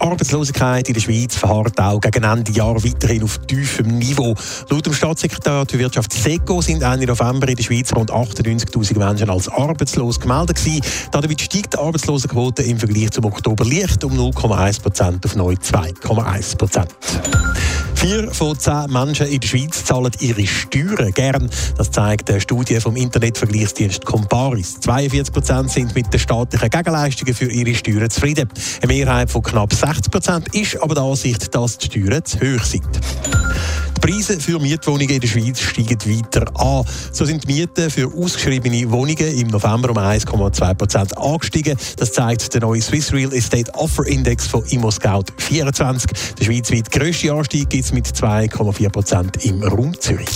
Die Arbeitslosigkeit in der Schweiz verharrt auch gegen Ende Jahr weiterhin auf tiefem Niveau. Laut dem Staatssekretariat für Wirtschaft SECO sind Ende November in der Schweiz rund 98.000 Menschen als arbeitslos gemeldet gewesen. Damit steigt die Arbeitslosenquote im Vergleich zum Oktober leicht um 0,1 Prozent auf neu 2,1 Prozent. Vier von zehn Menschen in der Schweiz zahlen ihre Steuern gern. Das zeigt eine Studie vom Internetvergleichsdienst Comparis. 42 Prozent sind mit den staatlichen Gegenleistungen für ihre Steuern zufrieden. Eine Mehrheit von knapp 60 Prozent ist aber der Ansicht, dass die Steuern zu hoch sind. Die Preise für Mietwohnungen in der Schweiz steigen weiter an. So sind die Mieten für ausgeschriebene Wohnungen im November um 1,2 Prozent angestiegen. Das zeigt der neue Swiss Real Estate Offer Index von ImmoScout 24. Der schweizweit grösste Anstieg gibt es mit 2,4 Prozent im Raum Zürich.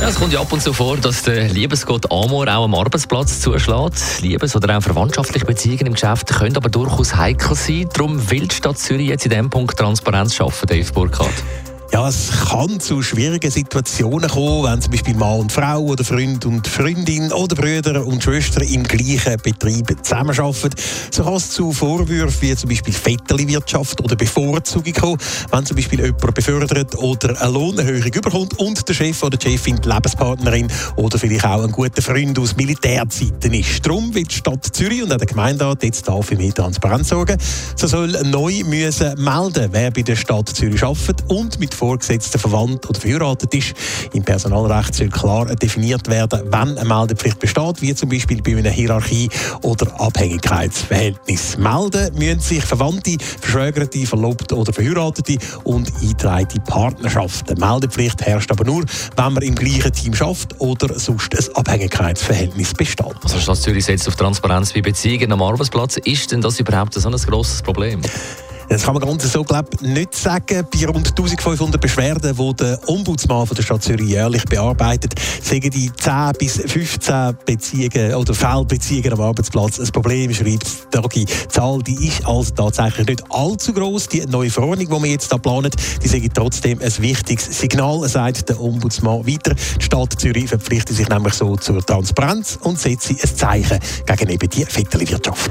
Ja, es kommt ja ab und zu vor, dass der Liebesgott Amor auch am Arbeitsplatz zuschlägt. Liebes- oder auch verwandtschaftliche Beziehungen im Geschäft können aber durchaus heikel sein. Darum will die Stadt Zürich jetzt in diesem Punkt Transparenz schaffen, Dave Burkhardt. Ja, es kann zu schwierigen Situationen kommen, wenn zum Beispiel Mann und Frau oder Freund und Freundin oder Brüder und Schwestern im gleichen Betrieb zusammenarbeiten. So kann es zu Vorwürfen wie zum Beispiel Vetterli-Wirtschaft oder Bevorzugung kommen, wenn zum Beispiel jemand befördert oder eine Lohnerhöhung überkommt und der Chef oder die Chefin die Lebenspartnerin oder vielleicht auch ein guter Freund aus Militärzeiten ist. Darum wird die Stadt Zürich und auch der Gemeinderat jetzt da für mehr Transparenz sorgen. So soll neu müssen melden, wer bei der Stadt Zürich arbeitet und mit Vorgesetzten verwandt oder verheiratet ist. Im Personalrecht soll klar definiert werden, wann eine Meldepflicht besteht, wie zum Beispiel bei einer Hierarchie oder Abhängigkeitsverhältnis. Melden müssen sich Verwandte, Verschwägerte, Verlobte oder Verheiratete und eingetragene Partnerschaften. Meldepflicht herrscht aber nur, wenn man im gleichen Team schafft oder sonst ein Abhängigkeitsverhältnis besteht. Also Stadt Zürich setzt auf Transparenz bei Beziehungen am Arbeitsplatz. Ist denn das überhaupt so ein grosses Problem? Das kann man ganz so glaub, nicht sagen. Bei rund 1500 Beschwerden, die der Ombudsmann von der Stadt Zürich jährlich bearbeitet, sagen die 10 bis 15 Beziehungen oder Fehlbeziehungen am Arbeitsplatz ein Problem, schreibt die Zahl. Die ist also tatsächlich nicht allzu groß. Die neue Verordnung, die wir jetzt da planen, die sagen trotzdem ein wichtiges Signal, sagt der Ombudsmann weiter. Die Stadt Zürich verpflichtet sich nämlich so zur Transparenz und setzt ein Zeichen gegen eben die Vetterli-Wirtschaft.